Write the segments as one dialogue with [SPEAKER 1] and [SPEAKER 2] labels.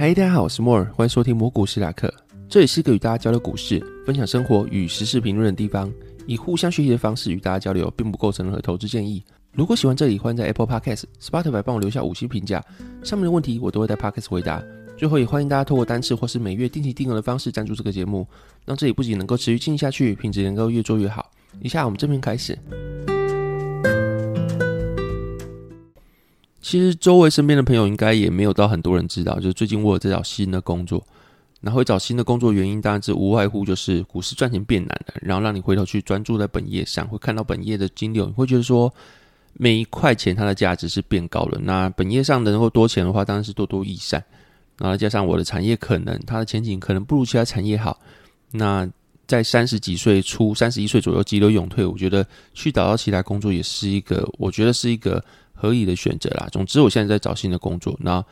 [SPEAKER 1] 嗨，大家好，我是莫尔，欢迎收听魔股史塔克。这里是一个与大家交流股市、分享生活与时事评论的地方，以互相学习的方式与大家交流，并不构成任何投资建议。如果喜欢这里，欢迎在 Apple Podcast、Spotify 帮我留下五星评价，上面的问题我都会在 Podcast 回答。最后也欢迎大家透过单次或是每月定期定额的方式赞助这个节目，让这里不仅能够持续进行下去，品质能够越做越好。以下我们正片开始。其实周围身边的朋友应该也没有到很多人知道，就是最近我有在找新的工作。那会找新的工作原因当然是无外乎就是股市赚钱变难了，然后让你回头去专注在本业上，会看到本业的金流，你会觉得说每一块钱它的价值是变高了。那本业上能够多钱的话，当然是多多益善。然后加上我的产业可能它的前景可能不如其他产业好。那在三十几岁初，三十一岁左右急流勇退，我觉得去找到其他工作也是一个，我觉得是一个合理的选择啦。总之，我现在在找新的工作，那。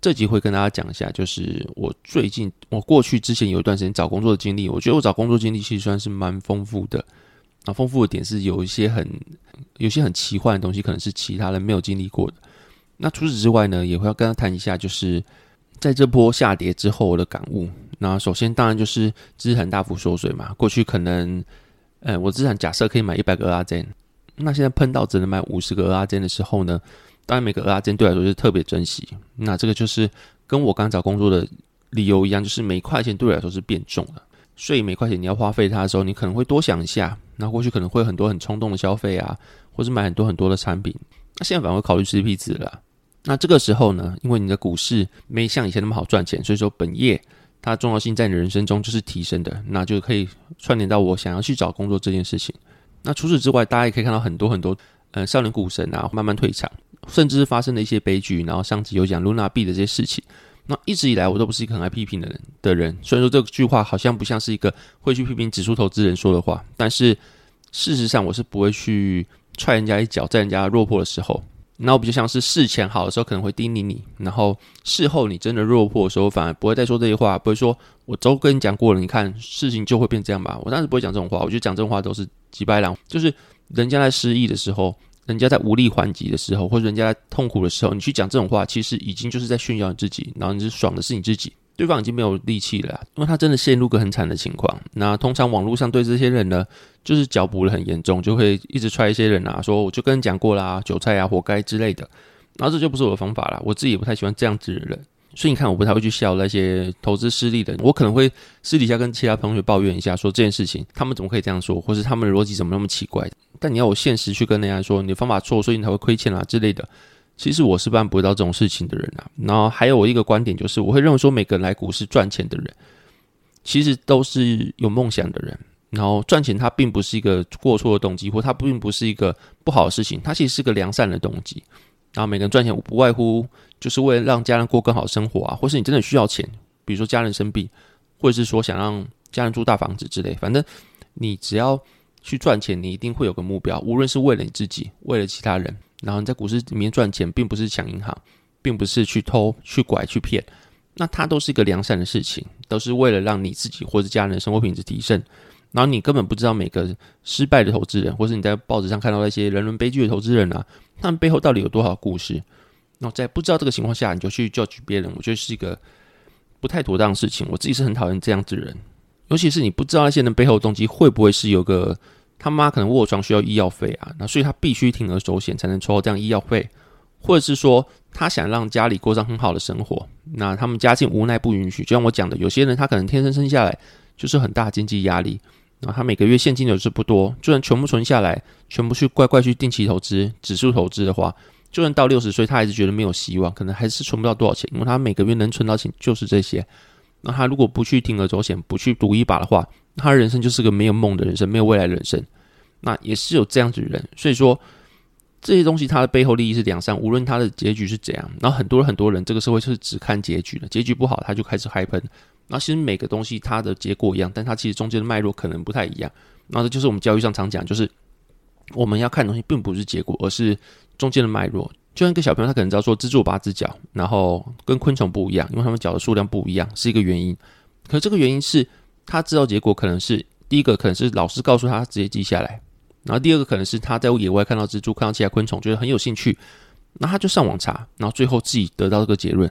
[SPEAKER 1] 这集会跟大家讲一下，就是我最近我过去之前有一段时间找工作的经历，我觉得我找工作经历其实算是蛮丰富的。啊，丰富的点是有一些很有些很奇幻的东西，可能是其他人没有经历过的。那除此之外呢，也会要跟他谈一下，就是在这波下跌之后我的感悟。那首先当然就是资产大幅缩水嘛，过去可能，呃，我资产假设可以买一百个蚵仔煎，那现在碰到只能买五十个蚵仔煎的时候呢？当然，每个蚵仔煎对我来说是特别珍惜。那这个就是跟我刚找工作的理由一样，就是每块钱对我来说是变重了。所以每块钱你要花费它的时候，你可能会多想一下。那过去可能会很多很冲动的消费啊，或是买很多很多的产品。那现在反而会考虑 CP 值了。那这个时候呢，因为你的股市没像以前那么好赚钱，所以说本业它重要性在你人生中就是提升的，那就可以串联到我想要去找工作这件事情。那除此之外，大家也可以看到很多很多，呃，少年股神啊，慢慢退场。甚至是发生了一些悲剧，然后上集有讲露娜币的这些事情。那一直以来我都不是一个很爱批评的人的人，虽然说这句话好像不像是一个会去批评指数投资人说的话，但是事实上我是不会去踹人家一脚，在人家落魄的时候。那我比较像是事前好的时候可能会叮咛你，然后事后你真的落魄的时候，反而不会再说这些话，不会说我都跟你讲过了，你看事情就会变这样吧。我当时不会讲这种话，我觉得讲这种话都是急白狼，就是人家在失意的时候。人家在无力还击的时候，或者人家在痛苦的时候，你去讲这种话，其实已经就是在炫耀你自己，然后你是爽的是你自己，对方已经没有力气了，因为他真的陷入个很惨的情况。那通常网络上对这些人呢，就是脚补的很严重，就会一直踹一些人啊，说我就跟你讲过啦，韭菜啊，活该之类的。然后这就不是我的方法了，我自己也不太喜欢这样子的人。所以你看，我不太会去笑那些投资失利的人，我可能会私底下跟其他同学抱怨一下，说这件事情他们怎么可以这样说，或是他们的逻辑怎么那么奇怪。但你要我现实去跟人家说你的方法错，所以你才会亏欠啊之类的，其实我是办不到这种事情的人啊。然后还有我一个观点就是，我会认为说每个人来股市赚钱的人，其实都是有梦想的人。然后赚钱它并不是一个过错的动机，或它并不是一个不好的事情，它其实是个良善的动机。然后每个人赚钱不外乎就是为了让家人过更好生活啊，或是你真的需要钱，比如说家人生病，或者是说想让家人住大房子之类。反正你只要去赚钱，你一定会有个目标，无论是为了你自己，为了其他人。然后你在股市里面赚钱，并不是抢银行，并不是去偷、去拐、去骗，那它都是一个良善的事情，都是为了让你自己或者家人生活品质提升。然后你根本不知道每个失败的投资人，或是你在报纸上看到那些人伦悲剧的投资人啊，他们背后到底有多少故事？那在不知道这个情况下，你就去教育别人，我觉得是一个不太妥当的事情。我自己是很讨厌这样子的人，尤其是你不知道那些人背后动机会不会是有个他妈可能卧床需要医药费啊，那所以他必须铤而走险才能抽到这样医药费，或者是说他想让家里过上很好的生活，那他们家境无奈不允许。就像我讲的，有些人他可能天生生下来就是很大经济压力。然后他每个月现金流是不多，就算全部存下来，全部去乖乖去定期投资、指数投资的话，就算到六十岁，他还是觉得没有希望，可能还是存不到多少钱，因为他每个月能存到钱就是这些。那他如果不去铤而走险，不去赌一把的话，他的人生就是个没有梦的人生，没有未来的人生。那也是有这样子的人，所以说这些东西它的背后利益是两善，无论他的结局是怎样。然后很多很多人，这个社会是只看结局的，结局不好他就开始嗨喷。那其实每个东西它的结果一样，但它其实中间的脉络可能不太一样。那这就是我们教育上常讲，就是我们要看的东西并不是结果，而是中间的脉络。就像一个小朋友，他可能知道说蜘蛛有八只脚，然后跟昆虫不一样，因为他们脚的数量不一样，是一个原因。可这个原因是他知道结果可能是第一个，可能是老师告诉他直接记下来，然后第二个可能是他在野外看到蜘蛛，看到其他昆虫，觉得很有兴趣，那他就上网查，然后最后自己得到这个结论。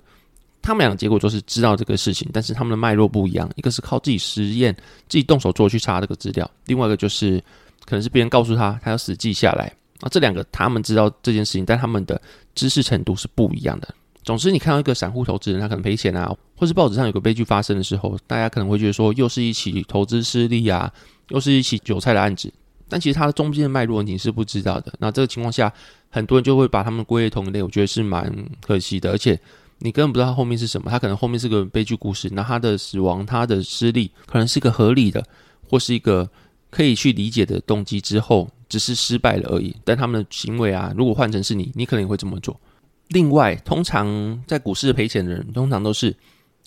[SPEAKER 1] 他们两个结果都是知道这个事情，但是他们的脉络不一样，一个是靠自己实验、自己动手做去查这个资料，另外一个就是可能是别人告诉他，他要死记下来。啊，这两个他们知道这件事情，但他们的知识程度是不一样的。总之，你看到一个散户投资人，他可能赔钱啊，或是报纸上有个悲剧发生的时候，大家可能会觉得说，又是一起投资失利啊，又是一起韭菜的案子。但其实它的中间的脉络你是不知道的。那这个情况下，很多人就会把他们归类同一类，我觉得是蛮可惜的。而且你根本不知道他后面是什么，他可能后面是个悲剧故事。那他的死亡，他的失利，可能是一个合理的，或是一个可以去理解的动机之后，只是失败了而已。但他们的行为啊，如果换成是你，你可能也会这么做。另外，通常在股市赔钱的人，通常都是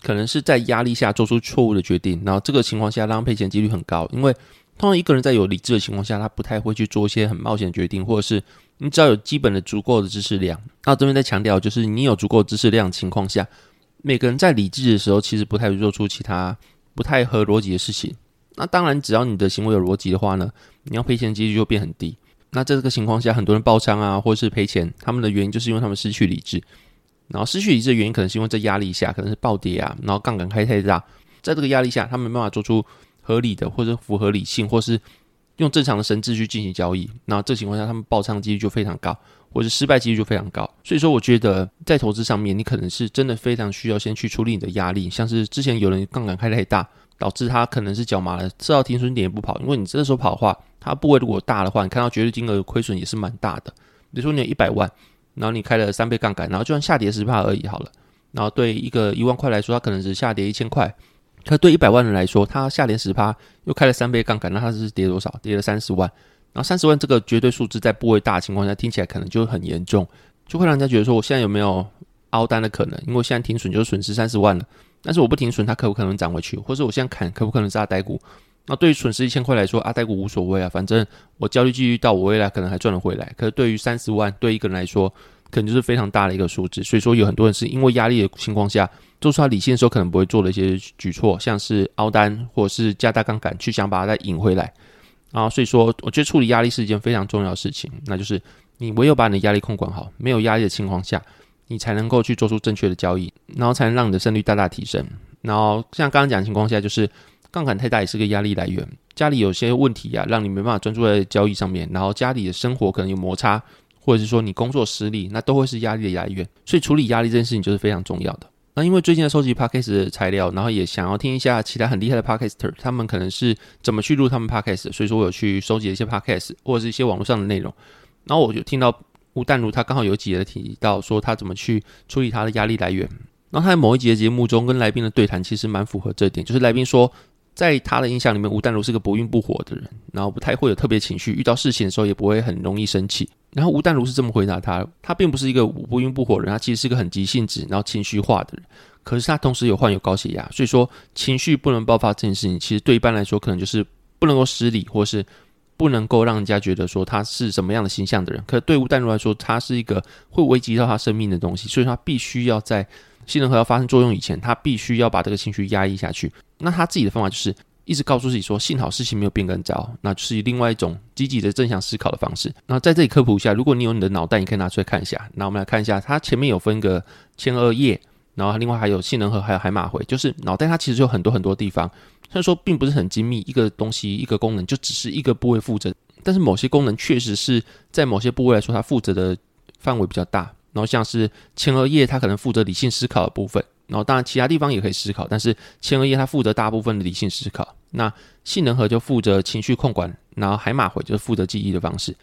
[SPEAKER 1] 可能是在压力下做出错误的决定，然后这个情况下让赔钱几率很高。因为通常一个人在有理智的情况下，他不太会去做一些很冒险的决定，或者是你只要有基本的足够的知识量。那这边在强调，就是你有足够的知识量情况下，每个人在理智的时候，其实不太会做出其他不太合逻辑的事情。那当然，只要你的行为有逻辑的话呢，你要赔钱几率就变很低。那在这个情况下，很多人爆仓啊，或者是赔钱，他们的原因就是因为他们失去理智。然后失去理智的原因，可能是因为在压力下，可能是暴跌啊，然后杠杆开太大，在这个压力下，他们没办法做出合理的或者符合理性，或是用正常的神智去进行交易。那这情况下，他们爆仓的几率就非常高，或者失败几率就非常高。所以说，我觉得在投资上面，你可能是真的非常需要先去处理你的压力，像是之前有人杠杆开太大。导致他可能是脚麻了，吃到停损点也不跑，因为你这时候跑的话，它部位如果大的话，你看到绝对金额亏损也是蛮大的。比如说你有一百万，然后你开了三倍杠杆，然后就算下跌十趴而已好了。然后对一个一万块来说，它可能只下跌一千块，可对一百万人来说，它下跌十趴又开了三倍杠杆，那它是跌多少？跌了三十万。然后三十万这个绝对数字在部位大情况下，听起来可能就很严重，就会让人家觉得说，我现在有没有凹单的可能？因为我现在停损就是损失三十万了。但是我不停损，它可不可能涨回去？或者我现在砍，可不可能是阿呆股？那对于损失一千块来说，阿呆股无所谓啊，反正我交易继续到我未来可能还赚得回来。可是对于三十万，对一个人来说，可能就是非常大的一个数字。所以说，有很多人是因为压力的情况下，做出他理性的时候可能不会做的一些举措，像是凹单或者是加大杠杆，去想把它再引回来。啊，所以说，我觉得处理压力是一件非常重要的事情。那就是你唯有把你的压力控管好，没有压力的情况下。你才能够去做出正确的交易，然后才能让你的胜率大大提升。然后像刚刚讲的情况下，就是杠杆太大也是个压力来源。家里有些问题啊，让你没办法专注在交易上面，然后家里的生活可能有摩擦，或者是说你工作失利，那都会是压力的来源。所以处理压力这件事情就是非常重要的。那因为最近在收集 Podcast 的材料，然后也想要听一下其他很厉害的 Podcaster，他们可能是怎么去录他们 Podcast，所以说我有去收集一些 Podcast 或者是一些网络上的内容，然后我就听到。吴淡如他刚好有几节提到说他怎么去处理他的压力来源，然后他在某一集的节目中跟来宾的对谈其实蛮符合这点，就是来宾说在他的印象里面，吴淡如是个不温不火的人，然后不太会有特别情绪，遇到事情的时候也不会很容易生气。然后吴淡如是这么回答他，他并不是一个不温不火的人，他其实是个很急性子，然后情绪化的人，可是他同时有患有高血压，所以说情绪不能爆发这件事情，其实对一般来说可能就是不能够失礼，或是。不能够让人家觉得说他是什么样的形象的人，可对吴淡如来说，他是一个会危及到他生命的东西，所以他必须要在杏仁核要发生作用以前，他必须要把这个情绪压抑下去。那他自己的方法就是一直告诉自己说，幸好事情没有变更糟，那就是另外一种积极的正向思考的方式。那在这里科普一下，如果你有你的脑袋，你可以拿出来看一下。那我们来看一下，它前面有分个前额叶，然后另外还有杏仁核，还有海马回，就是脑袋它其实有很多很多地方。虽然说并不是很精密，一个东西一个功能就只是一个部位负责，但是某些功能确实是在某些部位来说，它负责的范围比较大。然后像是前额叶，它可能负责理性思考的部分，然后当然其他地方也可以思考，但是前额叶它负责大部分的理性思考。那杏仁核就负责情绪控管，然后海马回就是负责记忆的方式。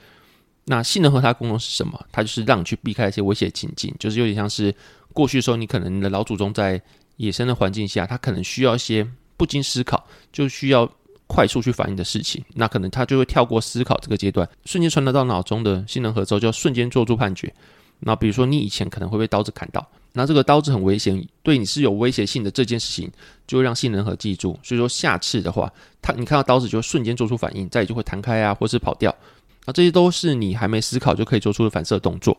[SPEAKER 1] 那杏仁核它功能是什么？它就是让你去避开一些危险情境，就是有点像是过去的时候，你可能你的老祖宗在野生的环境下，他可能需要一些。不经思考就需要快速去反应的事情，那可能他就会跳过思考这个阶段，瞬间传达到脑中的杏仁核之后，就瞬间做出判决。那比如说你以前可能会被刀子砍到，那这个刀子很危险，对你是有威胁性的这件事情，就会让杏仁核记住。所以说下次的话，他你看到刀子就瞬间做出反应，再也就会弹开啊，或是跑掉。那这些都是你还没思考就可以做出的反射动作。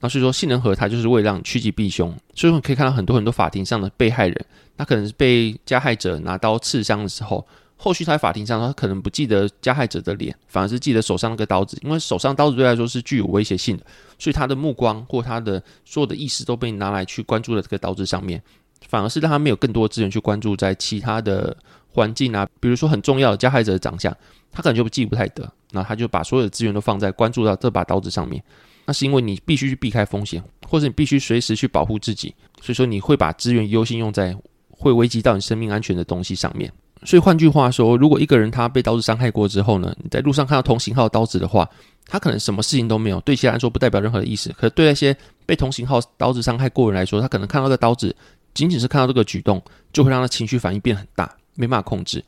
[SPEAKER 1] 那所以说，性能核它就是为了让趋吉避凶。所以说，你可以看到很多很多法庭上的被害人，他可能是被加害者拿刀刺伤的时候，后续他在法庭上，他可能不记得加害者的脸，反而是记得手上那个刀子，因为手上刀子对他来说是具有威胁性的，所以他的目光或他的所有的意识都被拿来去关注了这个刀子上面，反而是让他没有更多资源去关注在其他的环境啊，比如说很重要的加害者的长相，他可能就记不太得，那他就把所有的资源都放在关注到这把刀子上面。那是因为你必须去避开风险，或者你必须随时去保护自己，所以说你会把资源优先用在会危及到你生命安全的东西上面。所以换句话说，如果一个人他被刀子伤害过之后呢，你在路上看到同型号刀子的话，他可能什么事情都没有，对其他人说不代表任何意思。可是对那些被同型号刀子伤害过的人来说，他可能看到这刀子，仅仅是看到这个举动，就会让他情绪反应变很大，没办法控制。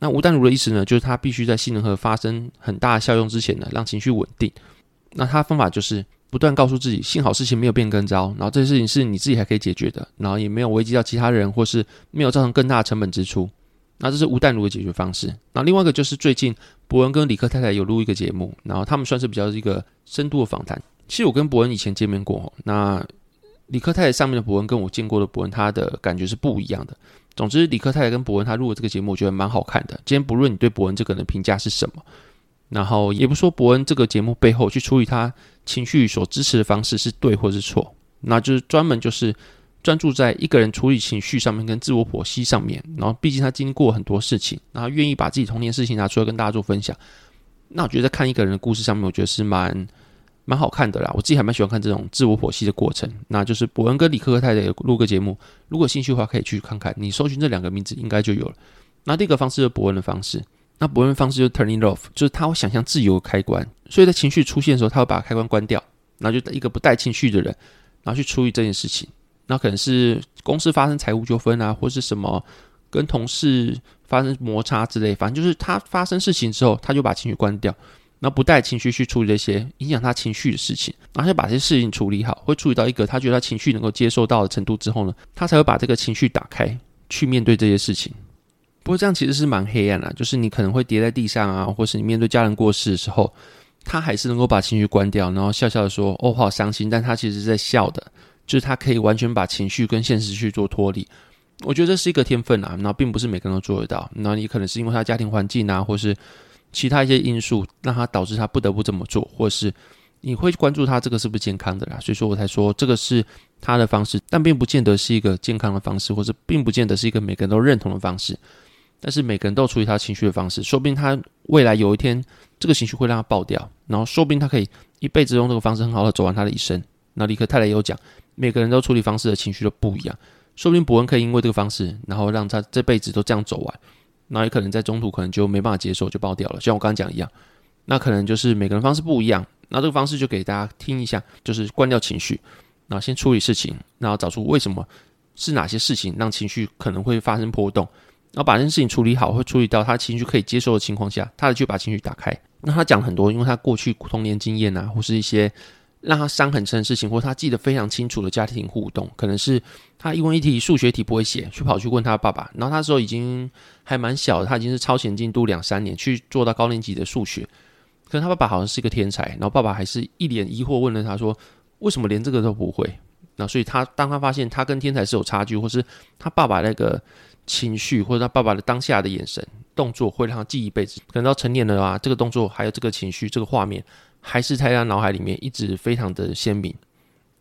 [SPEAKER 1] 那吴淡如的意思呢，就是他必须在性能核发生很大的效用之前呢，让情绪稳定。那他方法就是不断告诉自己，幸好事情没有变更糟，然后这些事情是你自己还可以解决的，然后也没有危及到其他人，或是没有造成更大的成本支出。那这是吴淡如的解决方式。那另外一个就是最近博恩跟李克太太有录一个节目，然后他们算是比较一个深度的访谈。其实我跟博恩以前见面过，那李克太太上面的博恩跟我见过的博恩，他的感觉是不一样的。总之，李克太太跟博恩他录的这个节目，我觉得蛮好看的。今天不论你对博恩这个人的评价是什么。然后也不说博恩这个节目背后去处理他情绪所支持的方式是对或是错，那就是专门就是专注在一个人处理情绪上面跟自我剖析上面。然后毕竟他经历过很多事情，然后愿意把自己童年事情拿出来跟大家做分享。那我觉得在看一个人的故事上面，我觉得是蛮蛮好看的啦。我自己还蛮喜欢看这种自我剖析的过程。那就是伯恩跟理科太太录个节目，如果兴趣的话可以去看看。你搜寻这两个名字应该就有了。那第一个方式是伯恩的方式。那伯恩方式就是 turning off，就是他会想象自由开关，所以在情绪出现的时候，他会把开关关掉，然后就一个不带情绪的人，然后去处理这件事情。那可能是公司发生财务纠纷啊，或是什么跟同事发生摩擦之类，反正就是他发生事情之后，他就把情绪关掉，那不带情绪去处理这些影响他情绪的事情，然后把这些事情处理好，会处理到一个他觉得他情绪能够接受到的程度之后呢，他才会把这个情绪打开，去面对这些事情。不过这样其实是蛮黑暗的，就是你可能会跌在地上啊，或是你面对家人过世的时候，他还是能够把情绪关掉，然后笑笑的说：“哦，好伤心。”但他其实是在笑的，就是他可以完全把情绪跟现实去做脱离。我觉得这是一个天分啊，那并不是每个人都做得到。那你可能是因为他家庭环境啊，或是其他一些因素，让他导致他不得不这么做，或是你会关注他这个是不是健康的啦。所以说我才说这个是他的方式，但并不见得是一个健康的方式，或者并不见得是一个每个人都认同的方式。但是每个人都处理他情绪的方式，说不定他未来有一天这个情绪会让他爆掉，然后说不定他可以一辈子用这个方式很好的走完他的一生。那理科太太也有讲，每个人都处理方式的情绪都不一样，说不定博恩可以因为这个方式，然后让他这辈子都这样走完，那也可能在中途可能就没办法接受就爆掉了，像我刚刚讲一样，那可能就是每个人方式不一样，那这个方式就给大家听一下，就是关掉情绪，然后先处理事情，然后找出为什么是哪些事情让情绪可能会发生波动。然后把这件事情处理好，会处理到他情绪可以接受的情况下，他就把情绪打开。那他讲很多，因为他过去童年经验啊，或是一些让他伤很深的事情，或他记得非常清楚的家庭互动，可能是他因为一题数学题不会写，去跑去问他爸爸。然后他那时候已经还蛮小，他已经是超前进度两三年，去做到高年级的数学。可是他爸爸好像是一个天才，然后爸爸还是一脸疑惑问了他说：“为什么连这个都不会？”那所以他当他发现他跟天才是有差距，或是他爸爸那个。情绪或者他爸爸的当下的眼神、动作，会让他记一辈子。可能到成年了啊，这个动作还有这个情绪、这个画面，还是在他脑海里面一直非常的鲜明。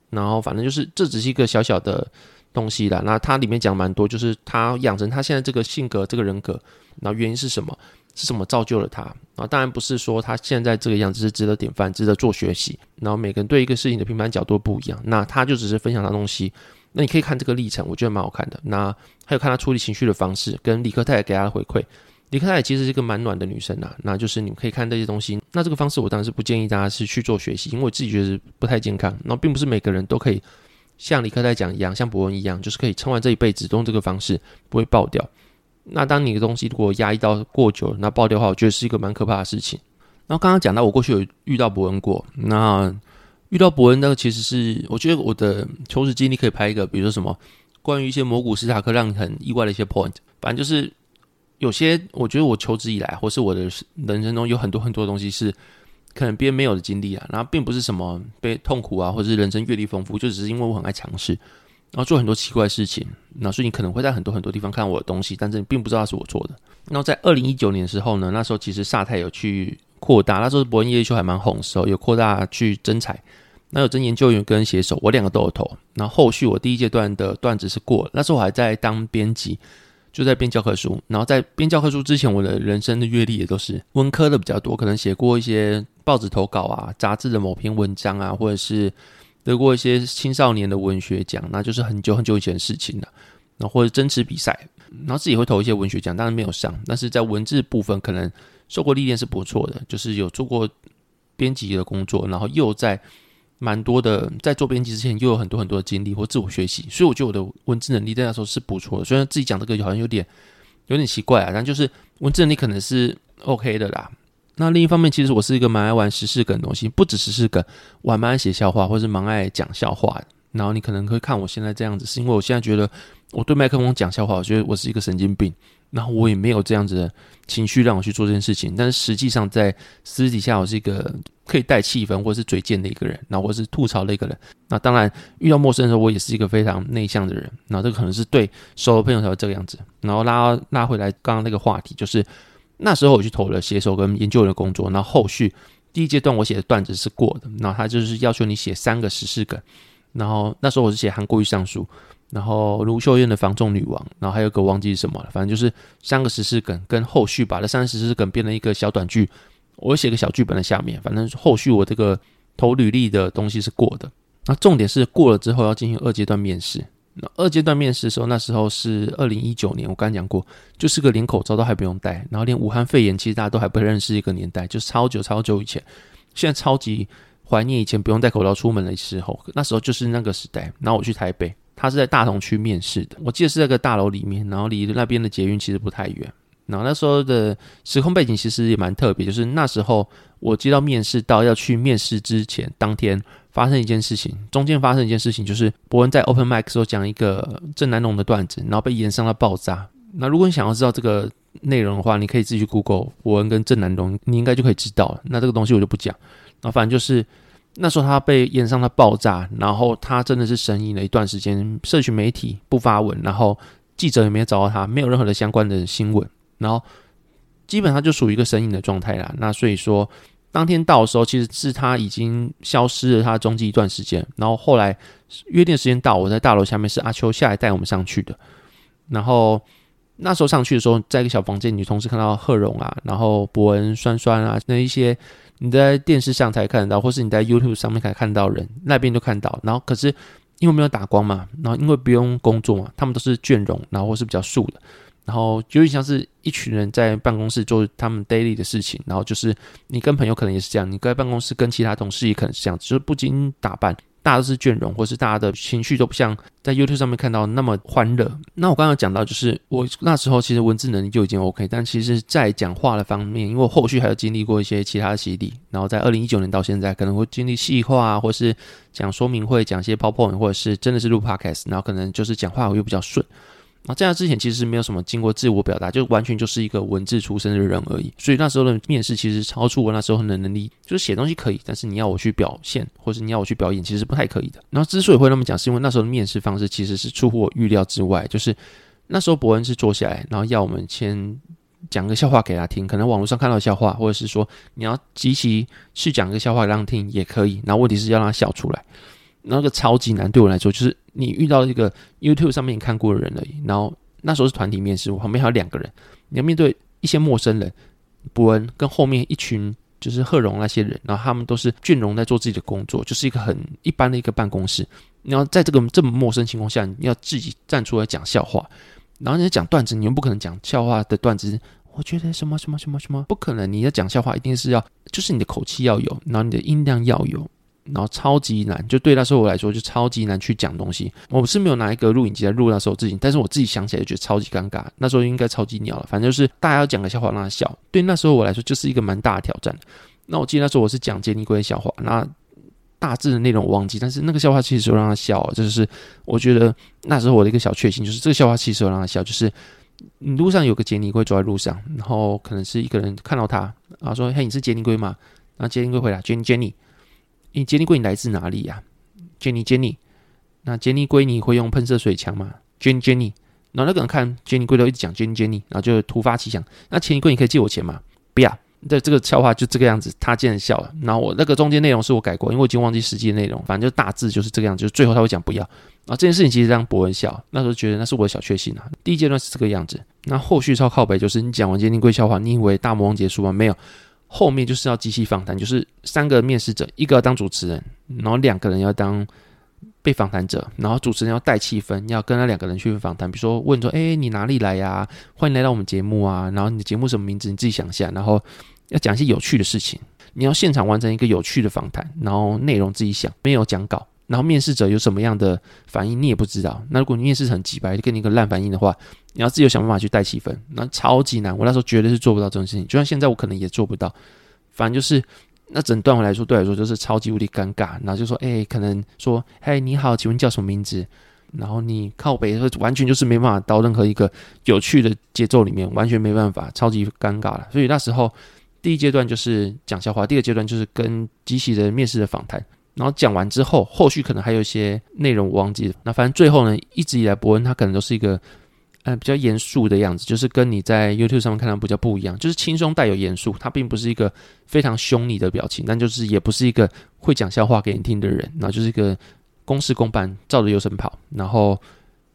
[SPEAKER 1] 然后反正就是这只是一个小小的东西啦。那他里面讲蛮多，就是他养成他现在这个性格、这个人格，然后原因是什么？是什么造就了他？啊，当然不是说他现在这个样子是值得典范、值得做学习。然后每个人对一个事情的评判角度不一样，那他就只是分享他东西。那你可以看这个历程，我觉得蛮好看的。那还有看他处理情绪的方式，跟李科泰给他的回馈。李克泰其实是一个蛮暖的女生呐。那就是你们可以看这些东西。那这个方式我当然是不建议大家是去做学习，因为我自己觉得不太健康。那并不是每个人都可以像李克泰讲一样，像博文一样，就是可以撑完这一辈子用这个方式不会爆掉。那当你的东西如果压抑到过久，那爆掉的话，我觉得是一个蛮可怕的事情。然后刚刚讲到我过去有遇到博文过，那。遇到博恩那个其实是，我觉得我的求职经历可以拍一个，比如说什么关于一些摩古斯塔克让你很意外的一些 point，反正就是有些我觉得我求职以来，或是我的人生中有很多很多东西是可能别人没有的经历啊，然后并不是什么被痛苦啊，或是人生阅历丰富，就只是因为我很爱尝试，然后做很多奇怪的事情。那所以你可能会在很多很多地方看我的东西，但是你并不知道是我做的。然后在二零一九年的时候呢，那时候其实萨泰有去扩大，那时候伯恩夜夜秀还蛮红的时候，有扩大去征才，那有征研究员跟写手，我两个都有投。然后后续我第一阶段的段子是过，那时候我还在当编辑，就在编教科书。然后在编教科书之前，我的人生的阅历也都是文科的比较多，可能写过一些报纸投稿啊、杂志的某篇文章啊，或者是。得过一些青少年的文学奖，那就是很久很久以前的事情了。然后或者征词比赛，然后自己会投一些文学奖，当然没有上。但是在文字部分，可能受过历练是不错的，就是有做过编辑的工作，然后又在蛮多的在做编辑之前，又有很多很多的经历或自我学习，所以我觉得我的文字能力在那时候是不错的。虽然自己讲这个好像有点有点奇怪啊，但就是文字能力可能是 OK 的啦。那另一方面，其实我是一个蛮爱玩时事梗的东西，不只是时事梗，我还蛮爱写笑话，或是蛮爱讲笑话的。然后你可能会看我现在这样子，是因为我现在觉得我对麦克风讲笑话，我觉得我是一个神经病。然后我也没有这样子的情绪让我去做这件事情。但是实际上在私底下，我是一个可以带气氛或是嘴贱的一个人，那或是吐槽的一个人。那当然遇到陌生人的时候，我也是一个非常内向的人。那这个可能是对熟的朋友才会这个样子。然后拉拉回来刚刚那个话题，就是。那时候我去投了写手跟研究员的工作，然后后续第一阶段我写的段子是过的，然后他就是要求你写三个时事梗，然后那时候我是写韩国瑜上书，然后卢秀燕的房仲女王，然后还有个忘记什么了，反正就是三个时事梗跟后续把这三个时事梗编了一个小短剧，我写个小剧本在下面，反正后续我这个投履历的东西是过的，那重点是过了之后要进行二阶段面试。那二阶段面试的时候，那时候是二零一九年，我刚刚讲过，就是个连口罩都还不用戴，然后连武汉肺炎其实大家都还不认识一个年代，就是超久超久以前。现在超级怀念以前不用戴口罩出门的时候，那时候就是那个时代。然后我去台北，他是在大同区面试的，我记得是在个大楼里面，然后离那边的捷运其实不太远。然后那时候的时空背景其实也蛮特别，就是那时候我接到面试到要去面试之前，当天。发生一件事情，中间发生一件事情，就是伯恩在 Open Mic 时候讲一个郑南榕的段子，然后被延上到爆炸。那如果你想要知道这个内容的话，你可以自己去 Google 伯恩跟郑南榕，你应该就可以知道了。那这个东西我就不讲。然后反正就是那时候他被炎上到爆炸，然后他真的是神隐了一段时间，社群媒体不发文，然后记者也没有找到他，没有任何的相关的新闻，然后基本上就属于一个神隐的状态啦。那所以说。当天到的时候，其实是他已经消失了他的踪迹一段时间。然后后来约定时间到，我在大楼下面是阿秋下来带我们上去的。然后那时候上去的时候，在一个小房间，女同事看到贺荣啊，然后博恩、酸酸啊，那一些你在电视上才看得到，或是你在 YouTube 上面才看到人，那边都看到。然后可是因为没有打光嘛，然后因为不用工作嘛，他们都是倦容，然后或是比较素的。然后就像是一群人在办公室做他们 daily 的事情，然后就是你跟朋友可能也是这样，你在办公室跟其他同事也可能是这样，就是不经打扮，大家都是倦容，或是大家的情绪都不像在 YouTube 上面看到那么欢乐。那我刚刚讲到，就是我那时候其实文字能力就已经 OK，但其实在讲话的方面，因为我后续还有经历过一些其他的洗礼，然后在二零一九年到现在，可能会经历细化，或是讲说明会，讲一些 pop point，或者是真的是录 Podcast，然后可能就是讲话我又比较顺。那在他之前其实是没有什么经过自我表达，就完全就是一个文字出身的人而已。所以那时候的面试其实超出我那时候的能力，就是写东西可以，但是你要我去表现，或是你要我去表演，其实不太可以的。然后之所以会那么讲，是因为那时候的面试方式其实是出乎我预料之外。就是那时候伯恩是坐下来，然后要我们先讲个笑话给他听，可能网络上看到笑话，或者是说你要即席去讲个笑话让他听也可以。然后问题是要让他笑出来。那个超级难，对我来说，就是你遇到一个 YouTube 上面你看过的人而已。然后那时候是团体面试，我旁边还有两个人，你要面对一些陌生人，伯恩跟后面一群就是贺荣那些人，然后他们都是俊荣在做自己的工作，就是一个很一般的一个办公室。你要在这个这么陌生情况下，你要自己站出来讲笑话，然后你要讲段子，你又不可能讲笑话的段子。我觉得什么什么什么什么不可能，你要讲笑话一定是要，就是你的口气要有，然后你的音量要有。然后超级难，就对那时候我来说就超级难去讲东西。我是没有拿一个录影机来录那时候自己，但是我自己想起来就觉得超级尴尬。那时候应该超级鸟了，反正就是大家要讲个笑话让他笑。对那时候我来说就是一个蛮大的挑战。那我记得那时候我是讲杰尼龟的笑话，那大致的内容我忘记，但是那个笑话其实有让他笑，就是我觉得那时候我的一个小确幸就是这个笑话其实有让他笑，就是你路上有个杰尼龟走在路上，然后可能是一个人看到他，然后说：“嘿，你是杰尼龟吗？”然后杰尼龟回答：“杰尼，杰尼。”你杰尼龟，你来自哪里呀？杰尼，杰尼，那杰尼龟你会用喷射水枪吗？Jenny Jenny，然后那个人看杰尼龟都一直讲 Jenny Jenny，然后就突发奇想，那杰尼龟你可以借我钱吗？不要。对，这个笑话就这个样子，他竟然笑了。然后我那个中间内容是我改过，因为我已经忘记实际的内容，反正就大致就是这个样子。就是最后他会讲不要。然后这件事情其实让博文笑，那时候觉得那是我的小确幸啊。第一阶段是这个样子，那后续超靠北就是你讲完杰尼龟笑话，你以为大魔王结束吗？没有，后面就是要机器访谈，就是三个面试者，一个要当主持人，然后两个人要当。被访谈者，然后主持人要带气氛，要跟那两个人去访谈，比如说问说：“哎，你哪里来呀？欢迎来到我们节目啊！然后你的节目什么名字？你自己想一下。然后要讲一些有趣的事情，你要现场完成一个有趣的访谈，然后内容自己想，没有讲稿。然后面试者有什么样的反应，你也不知道。那如果你面试很急白，就给你一个烂反应的话，你要自己想办法去带气氛，那超级难。我那时候绝对是做不到这种事情，就像现在我可能也做不到。反正就是。那整段我来说，对来说就是超级无敌尴尬。然后就说，哎、可能说，嘿，你好，请问叫什么名字？然后你靠北，完全就是没办法到任何一个有趣的节奏里面，完全没办法，超级尴尬了。所以那时候第一阶段就是讲笑话，第二阶段就是跟机器人面试的访谈。然后讲完之后，后续可能还有一些内容我忘记了。那反正最后呢，一直以来伯恩他可能都是一个。呃，比较严肃的样子，就是跟你在 YouTube 上面看到比较不一样，就是轻松带有严肃。他并不是一个非常凶你的表情，但就是也不是一个会讲笑话给你听的人，然后就是一个公事公办，照着流程跑，然后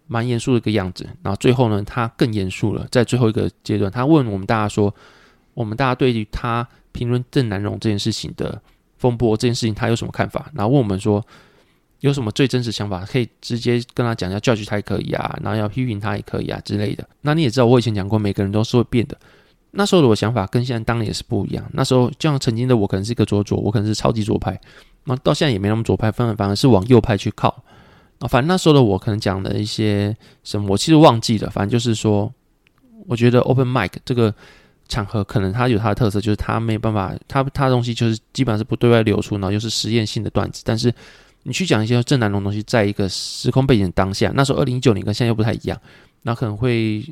[SPEAKER 1] 蛮严肃的一个样子。然后最后呢，他更严肃了，在最后一个阶段，他问我们大家说，我们大家对于他评论郑南榕这件事情的风波这件事情，他有什么看法？然后问我们说。有什么最真实想法，可以直接跟他讲，要教训他也可以啊，然后要批评他也可以啊之类的。那你也知道，我以前讲过，每个人都是会变的。那时候的我想法跟现在当然也是不一样。那时候就像曾经的我，可能是一个左左，我可能是超级左派，那到现在也没那么左派，反而反而是往右派去靠。啊，反正那时候的我可能讲的一些什么，我其实忘记了。反正就是说，我觉得 Open Mic 这个场合，可能它有它的特色，就是它没办法，它它东西就是基本上是不对外流出，然后又是实验性的段子，但是。你去讲一些正南榕东西，在一个时空背景当下，那时候二零一九年跟现在又不太一样，那可能会，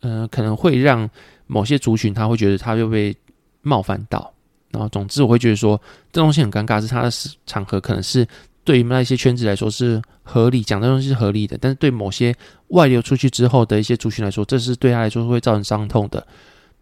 [SPEAKER 1] 呃，可能会让某些族群他会觉得他又被冒犯到，然后总之我会觉得说这东西很尴尬，是他的场合可能是对于那一些圈子来说是合理，讲的东西是合理的，但是对某些外流出去之后的一些族群来说，这是对他来说会造成伤痛的。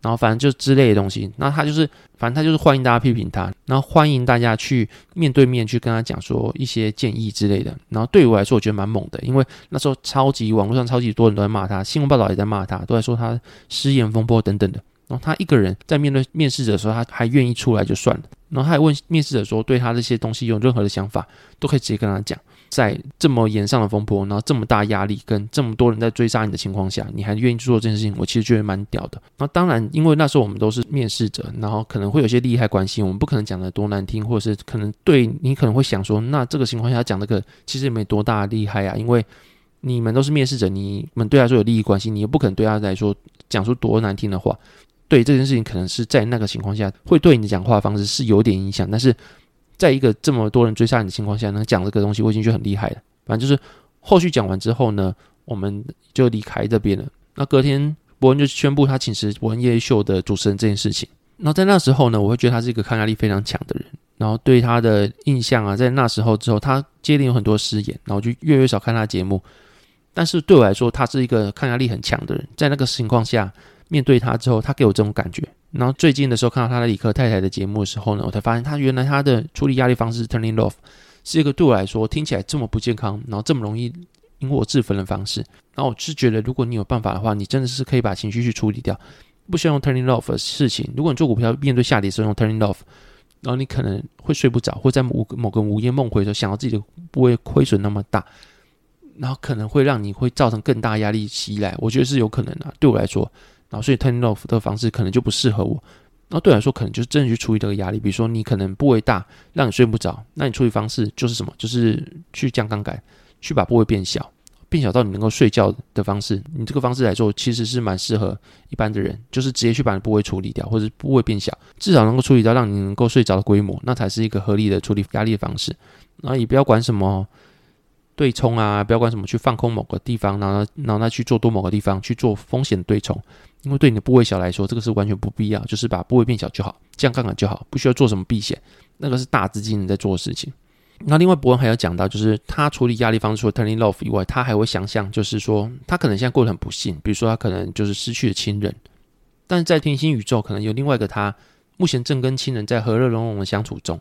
[SPEAKER 1] 然后反正就之类的东西，那他就是，反正他就是欢迎大家批评他，然后欢迎大家去面对面去跟他讲说一些建议之类的。然后对于我来说，我觉得蛮猛的，因为那时候超级网络上超级多人都在骂他，新闻报道也在骂他，都在说他失言风波等等的。然后他一个人在面对面试者的时候，他还愿意出来就算了。然后他还问面试者说，对他这些东西有任何的想法，都可以直接跟他讲。在这么严上的风波，然后这么大压力，跟这么多人在追杀你的情况下，你还愿意去做这件事情，我其实觉得蛮屌的。那当然，因为那时候我们都是面试者，然后可能会有些利害关系，我们不可能讲得多难听，或者是可能对你可能会想说，那这个情况下讲这个其实也没多大厉害啊，因为你们都是面试者，你们对他说有利益关系，你也不可能对他来说讲出多难听的话。对这件事情，可能是在那个情况下会对你的讲话方式是有点影响，但是。在一个这么多人追杀你的情况下，能讲这个东西，我已经觉得很厉害了。反正就是后续讲完之后呢，我们就离开这边了。那隔天，伯恩就宣布他请辞伯恩夜秀的主持人这件事情。然后在那时候呢，我会觉得他是一个抗压力非常强的人。然后对他的印象啊，在那时候之后，他接连有很多失言，然后就越来越少看他节目。但是对我来说，他是一个抗压力很强的人。在那个情况下，面对他之后，他给我这种感觉。然后最近的时候看到他的理科太太的节目的时候呢，我才发现他原来他的处理压力方式是 turning off 是一个对我来说听起来这么不健康，然后这么容易引火自焚的方式。然后我是觉得，如果你有办法的话，你真的是可以把情绪去处理掉，不需要用 turning off 的事情。如果你做股票面对下跌的时候用 turning off，然后你可能会睡不着，或在某某个午夜梦回的时候想到自己的不会亏损那么大，然后可能会让你会造成更大压力袭来。我觉得是有可能的，对我来说。然后，所以 turn off 的方式可能就不适合我。那对我来说，可能就是真的去处理这个压力。比如说，你可能部位大，让你睡不着，那你处理方式就是什么？就是去降杠杆，去把部位变小，变小到你能够睡觉的方式。你这个方式来做，其实是蛮适合一般的人，就是直接去把你部位处理掉，或者部位变小，至少能够处理到让你能够睡着的规模，那才是一个合理的处理压力的方式。然后也不要管什么。对冲啊，不要管什么，去放空某个地方，然后然后再去做多某个地方去做风险对冲，因为对你的部位小来说，这个是完全不必要，就是把部位变小就好，降杠杆就好，不需要做什么避险，那个是大资金在做的事情。那另外伯恩还有讲到，就是他处理压力方除了 turning off 以外，他还会想象，就是说他可能现在过得很不幸，比如说他可能就是失去了亲人，但是在平行宇宙可能有另外一个他，目前正跟亲人在和乐融融的相处中。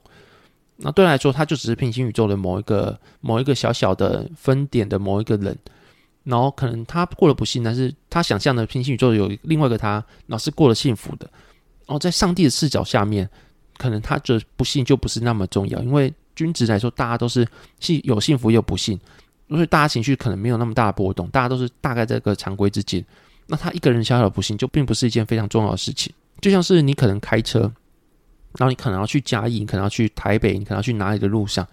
[SPEAKER 1] 那对他来说，他就只是平行宇宙的某一个某一个小小的分点的某一个人，然后可能他过得不幸，但是他想象的平行宇宙有另外一个他，然后是过得幸福的。然后在上帝的视角下面，可能他的不幸就不是那么重要，因为。均值来说，大家都是幸有幸福也有不幸，所以大家情绪可能没有那么大的波动，大家都是大概在这个常规之间。那他一个人小小的不幸，就并不是一件非常重要的事情。就像是你可能开车，然后你可能要去嘉义，你可能要去台北，你可能要去哪里的路上，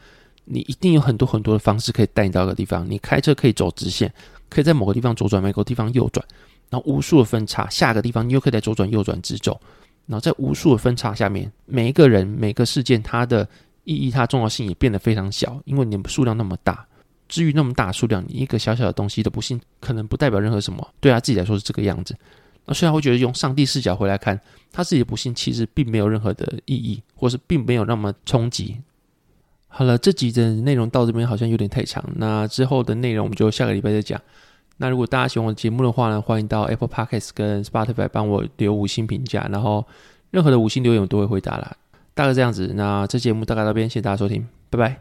[SPEAKER 1] 你一定有很多很多的方式可以带你到一个地方。你开车可以走直线，可以在某个地方左转，某个地方右转，然后无数的分叉，下个地方你又可以在左转右转直走，然后在无数的分叉下面，每一个人每个事件，它的。意义它重要性也变得非常小，因为你们数量那么大。至于那么大数量，你一个小小的东西的不幸，可能不代表任何什么。对他自己来说是这个样子。那虽然会觉得用上帝视角回来看，他自己的不幸其实并没有任何的意义，或是并没有那么冲击。好了，这集的内容到这边好像有点太长，那之后的内容我们就下个礼拜再讲。那如果大家喜欢我的节目的话呢，欢迎到 Apple Podcast 跟 Spotify 帮我留五星评价，然后任何的五星留言我都会回答啦。大概这样子，那这节目大概到这边，谢谢大家收听，拜拜。